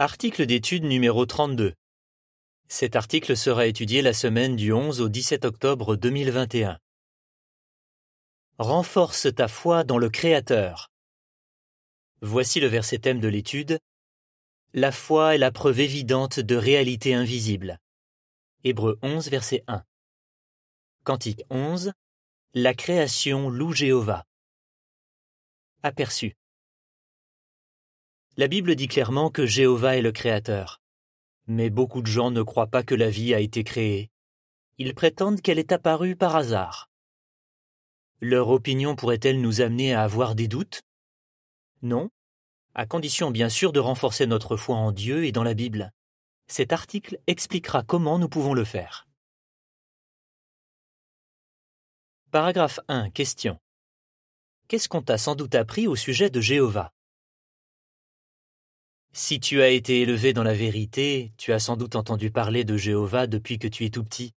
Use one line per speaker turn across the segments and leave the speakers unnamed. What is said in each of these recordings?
Article d'étude numéro 32. Cet article sera étudié la semaine du 11 au 17 octobre 2021. Renforce ta foi dans le Créateur. Voici le verset thème de l'étude. La foi est la preuve évidente de réalité invisible. Hébreu 11, verset 1. Cantique 11. La création loue Jéhovah. Aperçu. La Bible dit clairement que Jéhovah est le Créateur. Mais beaucoup de gens ne croient pas que la vie a été créée. Ils prétendent qu'elle est apparue par hasard. Leur opinion pourrait-elle nous amener à avoir des doutes? Non, à condition bien sûr de renforcer notre foi en Dieu et dans la Bible. Cet article expliquera comment nous pouvons le faire. Paragraphe 1. Question. Qu'est-ce qu'on t'a sans doute appris au sujet de Jéhovah? Si tu as été élevé dans la vérité, tu as sans doute entendu parler de Jéhovah depuis que tu es tout petit.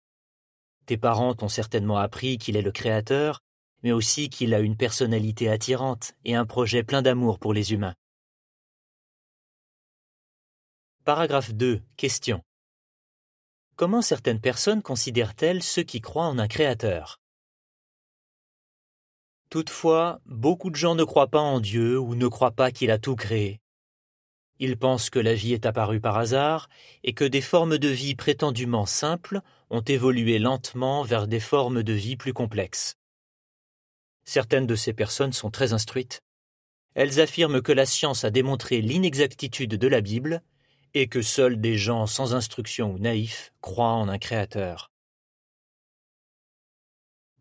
Tes parents t'ont certainement appris qu'il est le Créateur, mais aussi qu'il a une personnalité attirante et un projet plein d'amour pour les humains. Paragraphe 2. Question. Comment certaines personnes considèrent-elles ceux qui croient en un Créateur? Toutefois, beaucoup de gens ne croient pas en Dieu ou ne croient pas qu'il a tout créé. Ils pensent que la vie est apparue par hasard et que des formes de vie prétendument simples ont évolué lentement vers des formes de vie plus complexes. Certaines de ces personnes sont très instruites. Elles affirment que la science a démontré l'inexactitude de la Bible et que seuls des gens sans instruction ou naïfs croient en un Créateur.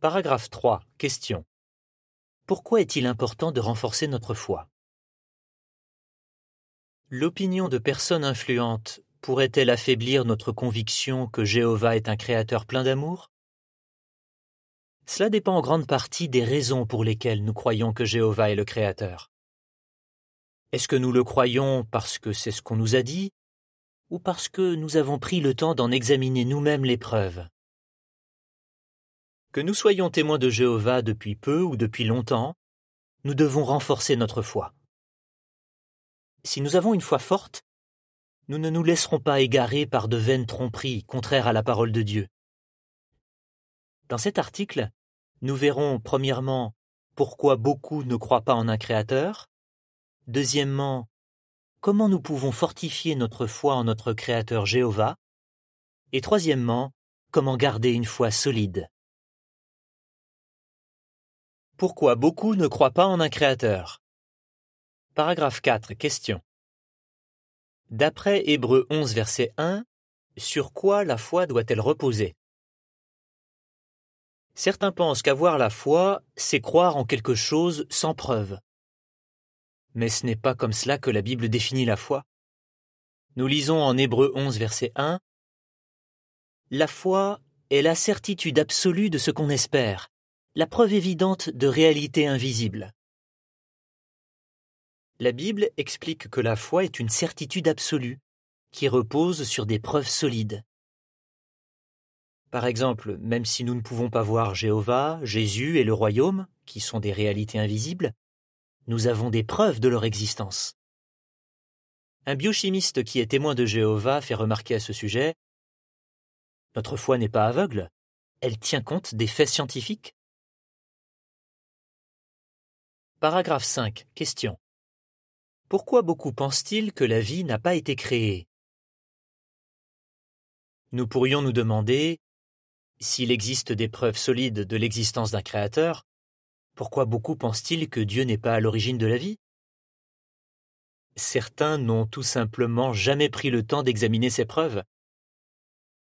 Paragraphe 3. Question. Pourquoi est-il important de renforcer notre foi? L'opinion de personnes influentes pourrait-elle affaiblir notre conviction que Jéhovah est un créateur plein d'amour? Cela dépend en grande partie des raisons pour lesquelles nous croyons que Jéhovah est le créateur. Est-ce que nous le croyons parce que c'est ce qu'on nous a dit ou parce que nous avons pris le temps d'en examiner nous-mêmes les preuves Que nous soyons témoins de Jéhovah depuis peu ou depuis longtemps, nous devons renforcer notre foi. Si nous avons une foi forte, nous ne nous laisserons pas égarer par de vaines tromperies contraires à la parole de Dieu. Dans cet article, nous verrons premièrement pourquoi beaucoup ne croient pas en un Créateur, deuxièmement comment nous pouvons fortifier notre foi en notre Créateur Jéhovah, et troisièmement comment garder une foi solide. Pourquoi beaucoup ne croient pas en un Créateur? Paragraphe 4. Question. D'après Hébreu 11, verset 1, sur quoi la foi doit-elle reposer? Certains pensent qu'avoir la foi, c'est croire en quelque chose sans preuve. Mais ce n'est pas comme cela que la Bible définit la foi. Nous lisons en Hébreu 11, verset 1 La foi est la certitude absolue de ce qu'on espère, la preuve évidente de réalité invisible. La Bible explique que la foi est une certitude absolue, qui repose sur des preuves solides. Par exemple, même si nous ne pouvons pas voir Jéhovah, Jésus et le royaume, qui sont des réalités invisibles, nous avons des preuves de leur existence. Un biochimiste qui est témoin de Jéhovah fait remarquer à ce sujet Notre foi n'est pas aveugle, elle tient compte des faits scientifiques. Paragraphe 5. Question. Pourquoi beaucoup pensent-ils que la vie n'a pas été créée? Nous pourrions nous demander, s'il existe des preuves solides de l'existence d'un Créateur, pourquoi beaucoup pensent-ils que Dieu n'est pas à l'origine de la vie? Certains n'ont tout simplement jamais pris le temps d'examiner ces preuves.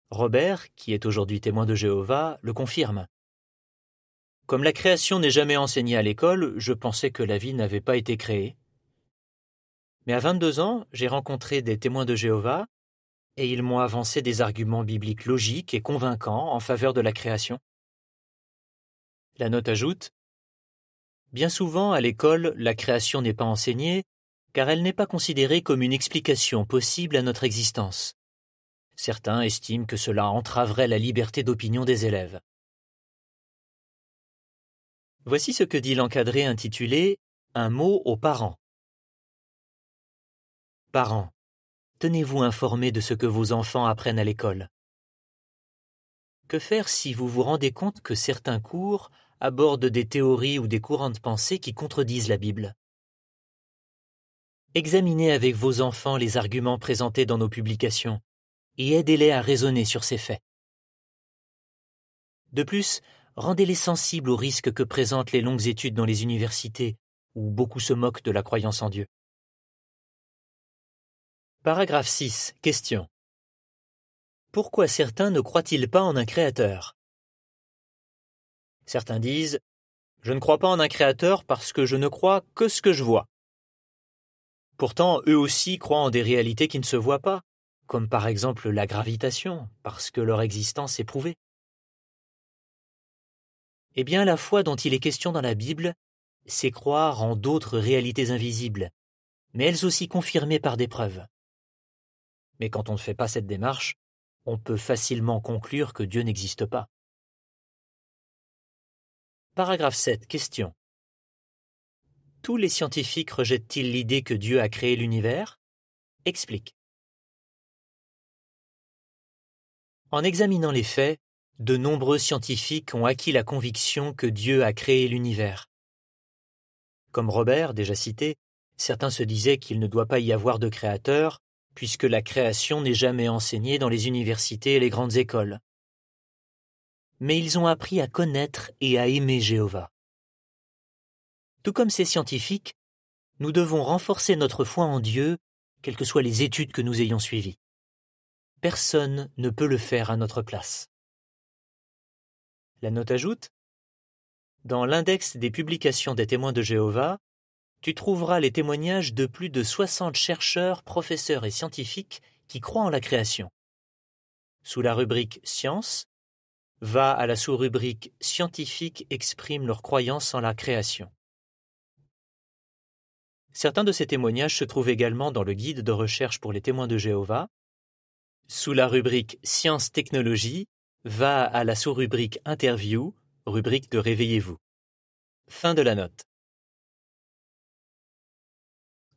Robert, qui est aujourd'hui témoin de Jéhovah, le confirme. Comme la création n'est jamais enseignée à l'école, je pensais que la vie n'avait pas été créée. Mais à 22 ans, j'ai rencontré des témoins de Jéhovah et ils m'ont avancé des arguments bibliques logiques et convaincants en faveur de la création. La note ajoute Bien souvent, à l'école, la création n'est pas enseignée car elle n'est pas considérée comme une explication possible à notre existence. Certains estiment que cela entraverait la liberté d'opinion des élèves. Voici ce que dit l'encadré intitulé Un mot aux parents. Parents, tenez-vous informé de ce que vos enfants apprennent à l'école. Que faire si vous vous rendez compte que certains cours abordent des théories ou des courants de pensée qui contredisent la Bible? Examinez avec vos enfants les arguments présentés dans nos publications et aidez-les à raisonner sur ces faits. De plus, rendez-les sensibles aux risques que présentent les longues études dans les universités, où beaucoup se moquent de la croyance en Dieu. Paragraphe 6. Question. Pourquoi certains ne croient-ils pas en un créateur? Certains disent Je ne crois pas en un créateur parce que je ne crois que ce que je vois. Pourtant, eux aussi croient en des réalités qui ne se voient pas, comme par exemple la gravitation, parce que leur existence est prouvée. Eh bien, la foi dont il est question dans la Bible, c'est croire en d'autres réalités invisibles, mais elles aussi confirmées par des preuves. Mais quand on ne fait pas cette démarche, on peut facilement conclure que Dieu n'existe pas. Paragraphe 7. Question. Tous les scientifiques rejettent-ils l'idée que Dieu a créé l'univers? Explique. En examinant les faits, de nombreux scientifiques ont acquis la conviction que Dieu a créé l'univers. Comme Robert, déjà cité, certains se disaient qu'il ne doit pas y avoir de créateur, puisque la création n'est jamais enseignée dans les universités et les grandes écoles. Mais ils ont appris à connaître et à aimer Jéhovah. Tout comme ces scientifiques, nous devons renforcer notre foi en Dieu, quelles que soient les études que nous ayons suivies. Personne ne peut le faire à notre place. La note ajoute Dans l'index des publications des témoins de Jéhovah, tu trouveras les témoignages de plus de 60 chercheurs, professeurs et scientifiques qui croient en la création. Sous la rubrique Science, va à la sous-rubrique Scientifiques expriment leur croyance en la création. Certains de ces témoignages se trouvent également dans le guide de recherche pour les témoins de Jéhovah. Sous la rubrique Sciences Technologie, va à la sous-rubrique Interview, rubrique de Réveillez-vous. Fin de la note.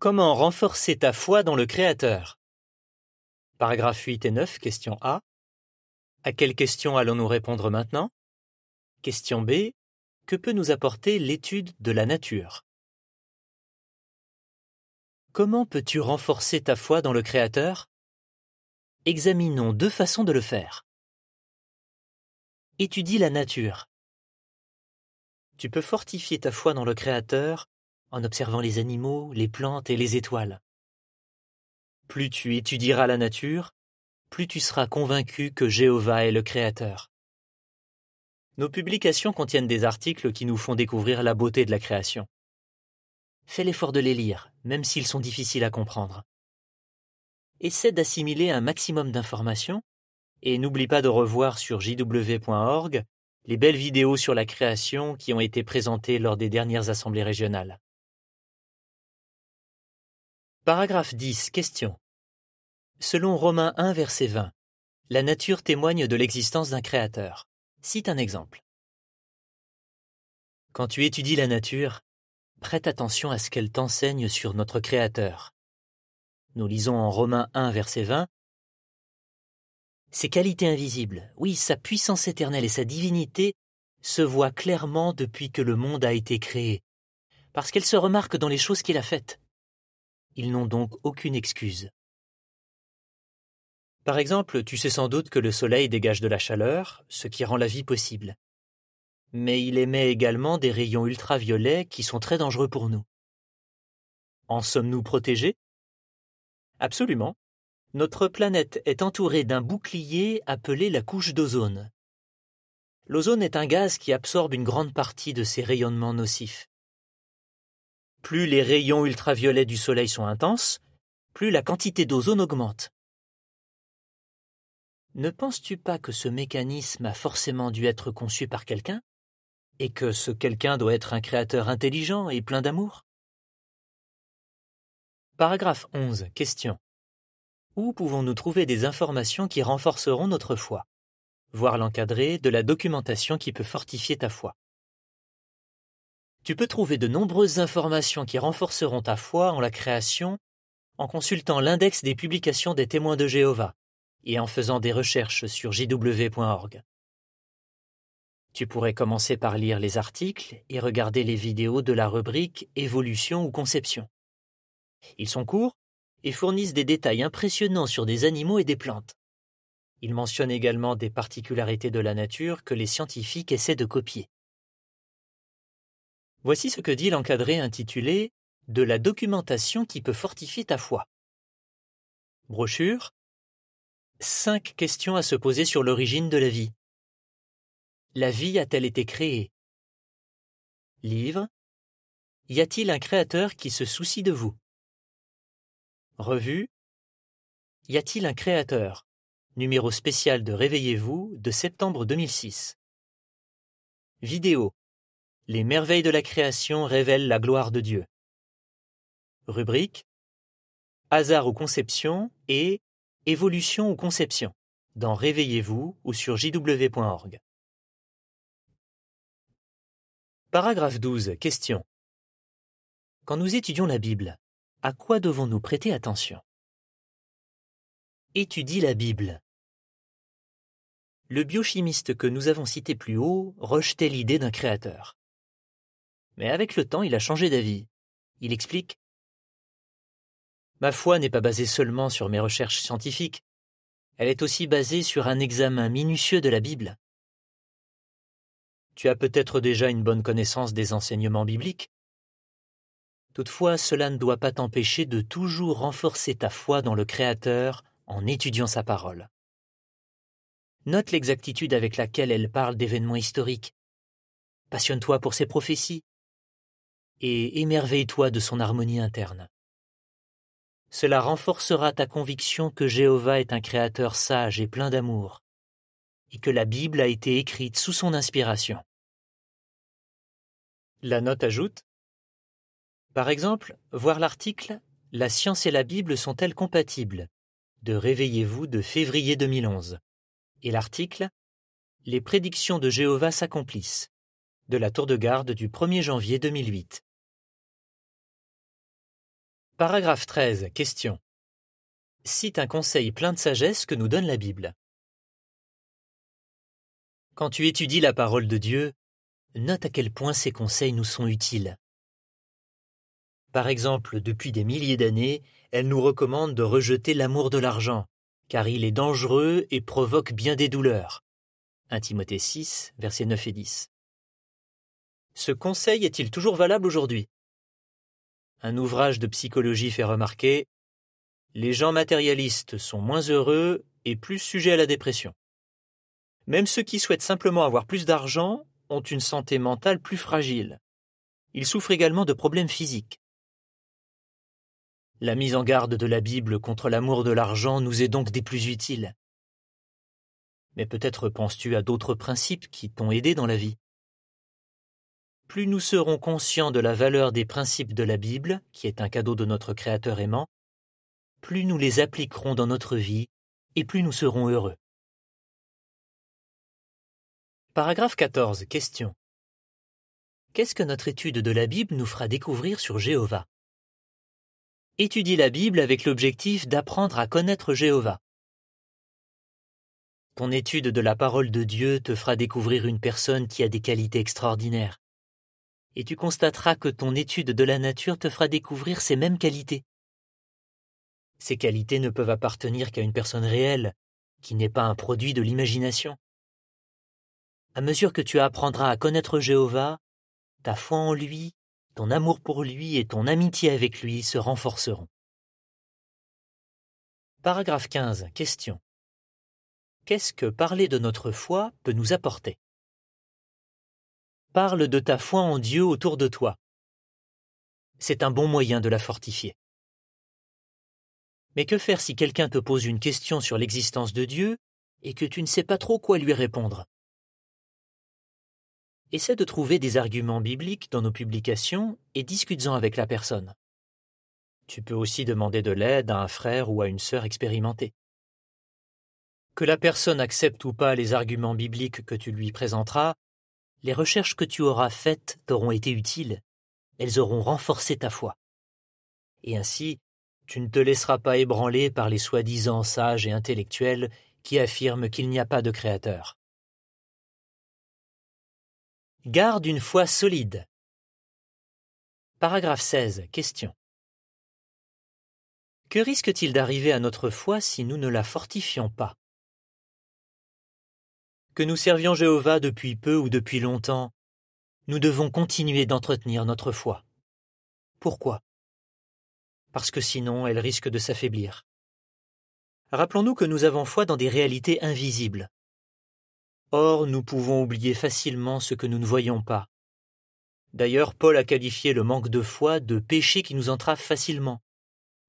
Comment renforcer ta foi dans le Créateur? Paragraphe 8 et 9, question A. À quelle question allons-nous répondre maintenant? Question B. Que peut nous apporter l'étude de la nature? Comment peux-tu renforcer ta foi dans le Créateur? Examinons deux façons de le faire. Étudie la nature. Tu peux fortifier ta foi dans le Créateur en observant les animaux, les plantes et les étoiles. Plus tu étudieras la nature, plus tu seras convaincu que Jéhovah est le Créateur. Nos publications contiennent des articles qui nous font découvrir la beauté de la création. Fais l'effort de les lire, même s'ils sont difficiles à comprendre. Essaie d'assimiler un maximum d'informations et n'oublie pas de revoir sur jw.org les belles vidéos sur la création qui ont été présentées lors des dernières assemblées régionales. Paragraphe 10. Question. Selon Romains 1, verset 20, la nature témoigne de l'existence d'un créateur. Cite un exemple. Quand tu étudies la nature, prête attention à ce qu'elle t'enseigne sur notre Créateur. Nous lisons en Romains 1, verset 20, Ses qualités invisibles, oui, sa puissance éternelle et sa divinité se voient clairement depuis que le monde a été créé, parce qu'elles se remarquent dans les choses qu'il a faites. Ils n'ont donc aucune excuse. Par exemple, tu sais sans doute que le soleil dégage de la chaleur, ce qui rend la vie possible. Mais il émet également des rayons ultraviolets qui sont très dangereux pour nous. En sommes-nous protégés? Absolument. Notre planète est entourée d'un bouclier appelé la couche d'ozone. L'ozone est un gaz qui absorbe une grande partie de ces rayonnements nocifs. Plus les rayons ultraviolets du Soleil sont intenses, plus la quantité d'ozone augmente. Ne penses-tu pas que ce mécanisme a forcément dû être conçu par quelqu'un et que ce quelqu'un doit être un créateur intelligent et plein d'amour? Paragraphe 11. Question. Où pouvons-nous trouver des informations qui renforceront notre foi? Voir l'encadré de la documentation qui peut fortifier ta foi. Tu peux trouver de nombreuses informations qui renforceront ta foi en la création en consultant l'index des publications des témoins de Jéhovah et en faisant des recherches sur jw.org. Tu pourrais commencer par lire les articles et regarder les vidéos de la rubrique Évolution ou Conception. Ils sont courts et fournissent des détails impressionnants sur des animaux et des plantes. Ils mentionnent également des particularités de la nature que les scientifiques essaient de copier. Voici ce que dit l'encadré intitulé De la documentation qui peut fortifier ta foi. Brochure. Cinq questions à se poser sur l'origine de la vie. La vie a-t-elle été créée? Livre. Y a-t-il un créateur qui se soucie de vous? Revue. Y a-t-il un créateur? Numéro spécial de Réveillez-vous de septembre 2006. Vidéo. Les merveilles de la création révèlent la gloire de Dieu. Rubrique. Hasard ou conception et Évolution ou conception dans Réveillez-vous ou sur jw.org. Paragraphe 12. Question. Quand nous étudions la Bible, à quoi devons-nous prêter attention? Étudie la Bible. Le biochimiste que nous avons cité plus haut rejetait l'idée d'un créateur. Mais avec le temps, il a changé d'avis. Il explique Ma foi n'est pas basée seulement sur mes recherches scientifiques, elle est aussi basée sur un examen minutieux de la Bible. Tu as peut-être déjà une bonne connaissance des enseignements bibliques. Toutefois, cela ne doit pas t'empêcher de toujours renforcer ta foi dans le Créateur en étudiant sa parole. Note l'exactitude avec laquelle elle parle d'événements historiques. Passionne-toi pour ses prophéties et émerveille-toi de son harmonie interne. Cela renforcera ta conviction que Jéhovah est un créateur sage et plein d'amour, et que la Bible a été écrite sous son inspiration. La note ajoute Par exemple, voir l'article La science et la Bible sont-elles compatibles? de Réveillez-vous de février 2011 et l'article Les prédictions de Jéhovah s'accomplissent de la tour de garde du 1er janvier 2008. Paragraphe 13. Question. Cite un conseil plein de sagesse que nous donne la Bible. Quand tu étudies la parole de Dieu, note à quel point ces conseils nous sont utiles. Par exemple, depuis des milliers d'années, elle nous recommande de rejeter l'amour de l'argent, car il est dangereux et provoque bien des douleurs. 1 Timothée 6, versets 9 et 10. Ce conseil est-il toujours valable aujourd'hui? Un ouvrage de psychologie fait remarquer Les gens matérialistes sont moins heureux et plus sujets à la dépression. Même ceux qui souhaitent simplement avoir plus d'argent ont une santé mentale plus fragile. Ils souffrent également de problèmes physiques. La mise en garde de la Bible contre l'amour de l'argent nous est donc des plus utiles. Mais peut-être penses-tu à d'autres principes qui t'ont aidé dans la vie? Plus nous serons conscients de la valeur des principes de la Bible, qui est un cadeau de notre Créateur aimant, plus nous les appliquerons dans notre vie et plus nous serons heureux. Paragraphe 14. Question. Qu'est-ce que notre étude de la Bible nous fera découvrir sur Jéhovah? Étudie la Bible avec l'objectif d'apprendre à connaître Jéhovah. Ton étude de la parole de Dieu te fera découvrir une personne qui a des qualités extraordinaires. Et tu constateras que ton étude de la nature te fera découvrir ces mêmes qualités. Ces qualités ne peuvent appartenir qu'à une personne réelle, qui n'est pas un produit de l'imagination. À mesure que tu apprendras à connaître Jéhovah, ta foi en lui, ton amour pour lui et ton amitié avec lui se renforceront. Paragraphe 15. Question. Qu'est-ce que parler de notre foi peut nous apporter? Parle de ta foi en Dieu autour de toi. C'est un bon moyen de la fortifier. Mais que faire si quelqu'un te pose une question sur l'existence de Dieu et que tu ne sais pas trop quoi lui répondre? Essaie de trouver des arguments bibliques dans nos publications et discute-en avec la personne. Tu peux aussi demander de l'aide à un frère ou à une sœur expérimentée. Que la personne accepte ou pas les arguments bibliques que tu lui présenteras, les recherches que tu auras faites t'auront été utiles, elles auront renforcé ta foi. Et ainsi, Tu ne te laisseras pas ébranler par les soi-disant sages et intellectuels qui affirment qu'il n'y a pas de créateur. Garde une foi solide. Paragraphe 16. Question. Que risque-t-il d'arriver à notre foi si nous ne la fortifions pas? Que nous servions Jéhovah depuis peu ou depuis longtemps, nous devons continuer d'entretenir notre foi. Pourquoi? Parce que sinon elle risque de s'affaiblir. Rappelons-nous que nous avons foi dans des réalités invisibles. Or, nous pouvons oublier facilement ce que nous ne voyons pas. D'ailleurs, Paul a qualifié le manque de foi de péché qui nous entrave facilement.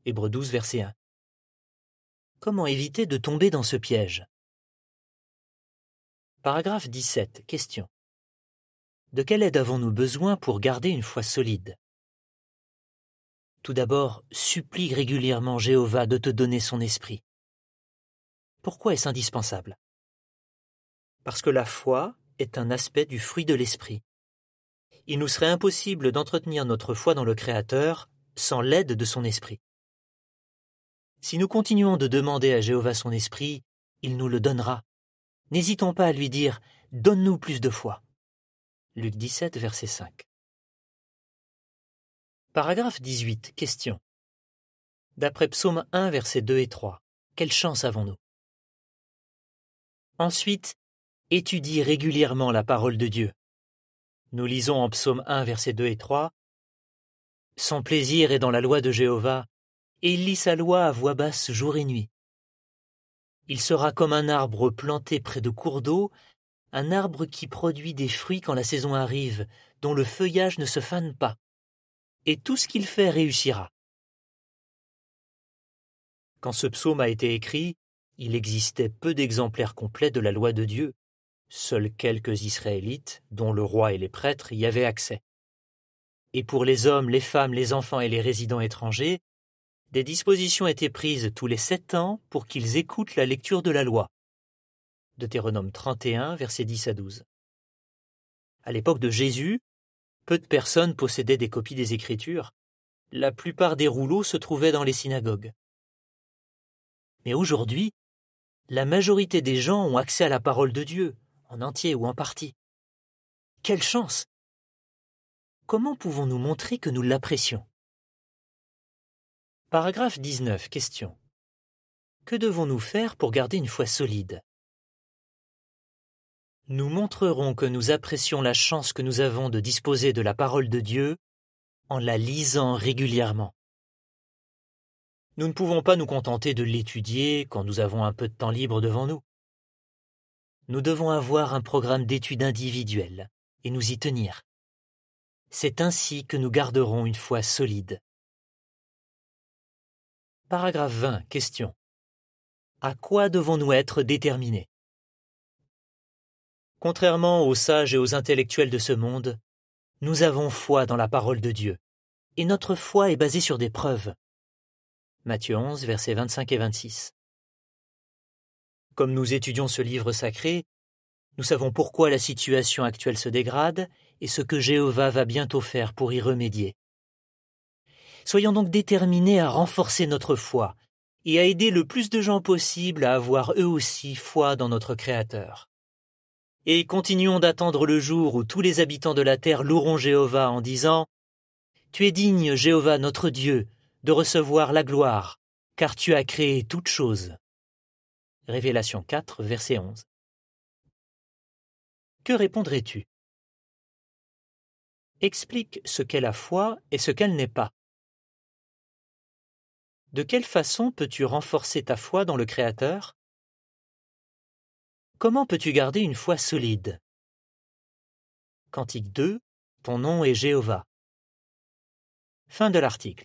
Hébreux 12, verset 1. Comment éviter de tomber dans ce piège? Paragraphe 17. Question. De quelle aide avons-nous besoin pour garder une foi solide? Tout d'abord, supplie régulièrement Jéhovah de te donner son esprit. Pourquoi est-ce indispensable? Parce que la foi est un aspect du fruit de l'esprit. Il nous serait impossible d'entretenir notre foi dans le Créateur sans l'aide de son esprit. Si nous continuons de demander à Jéhovah son esprit, il nous le donnera. N'hésitons pas à lui dire Donne-nous plus de foi. Luc 17, verset 5. Paragraphe 18. Question. D'après Psaume 1, versets 2 et 3, quelle chance avons-nous? Ensuite, étudie régulièrement la parole de Dieu. Nous lisons en Psaume 1, versets 2 et 3 Son plaisir est dans la loi de Jéhovah, et il lit sa loi à voix basse jour et nuit. Il sera comme un arbre planté près de cours d'eau, un arbre qui produit des fruits quand la saison arrive, dont le feuillage ne se fane pas. Et tout ce qu'il fait réussira. Quand ce psaume a été écrit, il existait peu d'exemplaires complets de la loi de Dieu. Seuls quelques Israélites, dont le roi et les prêtres, y avaient accès. Et pour les hommes, les femmes, les enfants et les résidents étrangers, des dispositions étaient prises tous les sept ans pour qu'ils écoutent la lecture de la loi. Deutéronome 31, versets 10 à 12. À l'époque de Jésus, peu de personnes possédaient des copies des Écritures. La plupart des rouleaux se trouvaient dans les synagogues. Mais aujourd'hui, la majorité des gens ont accès à la parole de Dieu, en entier ou en partie. Quelle chance Comment pouvons-nous montrer que nous l'apprécions? Paragraphe 19. Question. Que devons-nous faire pour garder une foi solide? Nous montrerons que nous apprécions la chance que nous avons de disposer de la parole de Dieu en la lisant régulièrement. Nous ne pouvons pas nous contenter de l'étudier quand nous avons un peu de temps libre devant nous. Nous devons avoir un programme d'études individuel et nous y tenir. C'est ainsi que nous garderons une foi solide. Paragraphe 20. Question. À quoi devons-nous être déterminés? Contrairement aux sages et aux intellectuels de ce monde, nous avons foi dans la parole de Dieu, et notre foi est basée sur des preuves. Matthieu 11, versets 25 et 26. Comme nous étudions ce livre sacré, nous savons pourquoi la situation actuelle se dégrade et ce que Jéhovah va bientôt faire pour y remédier. Soyons donc déterminés à renforcer notre foi et à aider le plus de gens possible à avoir eux aussi foi dans notre Créateur. Et continuons d'attendre le jour où tous les habitants de la terre loueront Jéhovah en disant Tu es digne, Jéhovah notre Dieu, de recevoir la gloire, car tu as créé toutes choses. Révélation 4, verset 11. Que répondrais-tu? Explique ce qu'est la foi et ce qu'elle n'est pas. De quelle façon peux-tu renforcer ta foi dans le Créateur? Comment peux-tu garder une foi solide? Cantique 2, ton nom est Jéhovah. Fin de l'article.